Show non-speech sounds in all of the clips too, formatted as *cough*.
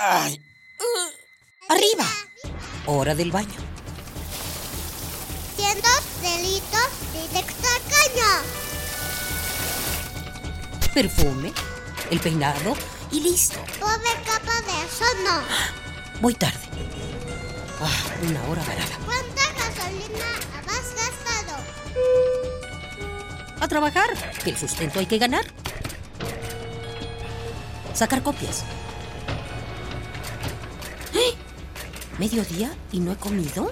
¡Ay! ¡Arriba! Hora del baño. Siendo delitos directo al caño. Perfume, el peinado y listo. Pobre capa de eso no. Voy tarde. Ah, una hora varada. ¿Cuánta gasolina has gastado? A trabajar, que el sustento hay que ganar. Sacar copias. ¿Mediodía y no he comido?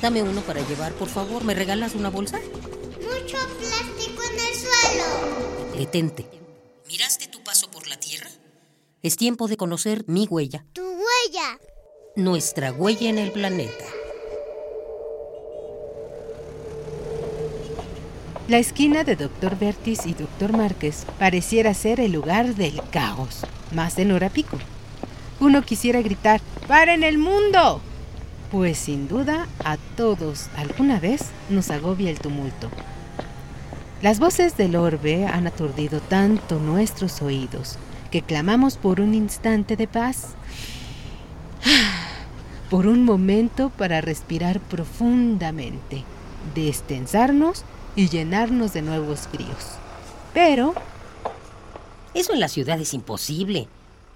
Dame uno para llevar, por favor. ¿Me regalas una bolsa? Mucho plástico en el suelo. Detente. ¿Miraste tu paso por la Tierra? Es tiempo de conocer mi huella, Tu huella. nuestra huella en el planeta. La esquina de Dr. Bertis y Dr. Márquez pareciera ser el lugar del caos, más en hora pico. Uno quisiera gritar, ¡Paren el mundo! Pues sin duda a todos alguna vez nos agobia el tumulto. Las voces del orbe han aturdido tanto nuestros oídos que clamamos por un instante de paz, *sighs* por un momento para respirar profundamente, destensarnos y llenarnos de nuevos fríos. Pero Eso en la ciudad es imposible.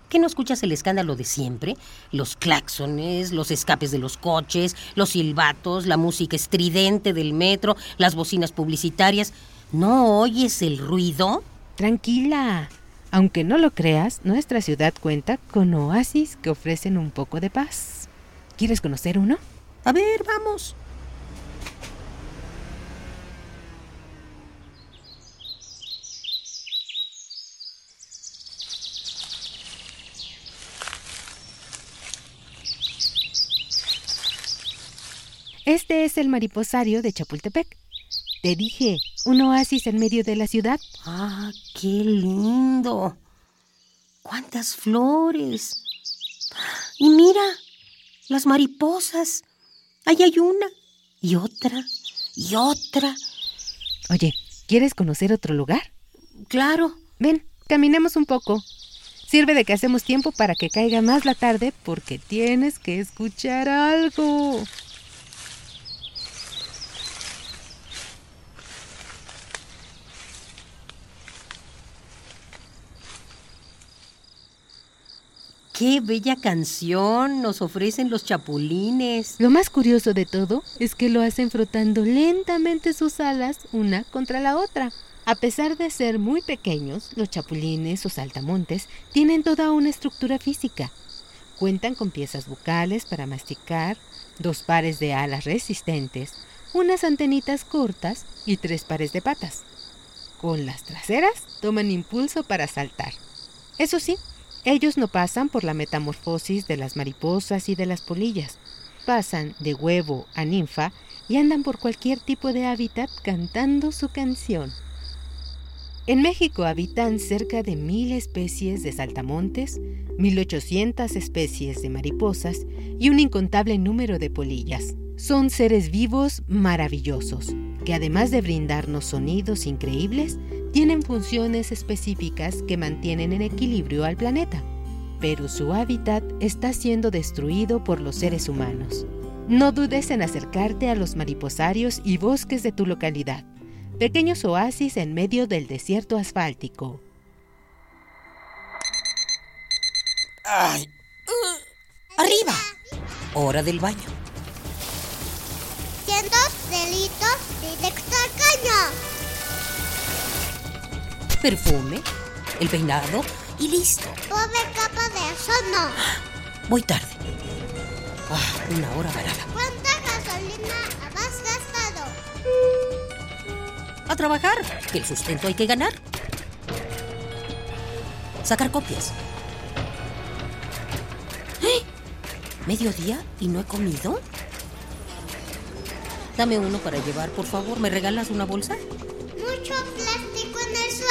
¿Qué no escuchas el escándalo de siempre? Los claxones, los escapes de los coches, los silbatos, la música estridente del metro, las bocinas publicitarias. ¿No oyes el ruido? tranquila, aunque no lo creas, nuestra ciudad cuenta con oasis que ofrecen un poco de paz. ¿Quieres conocer uno? A ver, vamos. Este es el mariposario de Chapultepec. Te dije, un oasis en medio de la ciudad. ¡Ah, qué lindo! ¡Cuántas flores! Y mira, las mariposas. Ahí hay una, y otra, y otra. Oye, ¿quieres conocer otro lugar? Claro, Ven, caminemos un poco. Sirve de que hacemos tiempo para que caiga más la tarde porque tienes que escuchar algo. Qué bella canción nos ofrecen los chapulines. Lo más curioso de todo es que lo hacen frotando lentamente sus alas una contra la otra. A pesar de ser muy pequeños, los chapulines o saltamontes tienen toda una estructura física. Cuentan con piezas bucales para masticar, dos pares de alas resistentes, unas antenitas cortas y tres pares de patas. Con las traseras toman impulso para saltar. Eso sí, ellos no pasan por la metamorfosis de las mariposas y de las polillas. Pasan de huevo a ninfa y andan por cualquier tipo de hábitat cantando su canción. En México habitan cerca de mil especies de saltamontes, 1800 especies de mariposas y un incontable número de polillas. Son seres vivos maravillosos, que además de brindarnos sonidos increíbles, tienen funciones específicas que mantienen en equilibrio al planeta. Pero su hábitat está siendo destruido por los seres humanos. No dudes en acercarte a los mariposarios y bosques de tu localidad pequeños oasis en medio del desierto asfáltico. ¡Ay! ¡Arriba! Hora del baño. Siendo delitos directo al caño. Perfume, el peinado y listo. Pobre capa de eso no. Voy tarde. Ah, una hora varada. ¿Cuánta gasolina has gastado? A trabajar, que el sustento hay que ganar. Sacar copias. ¡Eh! ¿Mediodía y no he comido? Dame uno para llevar, por favor. ¿Me regalas una bolsa? Mucho plástico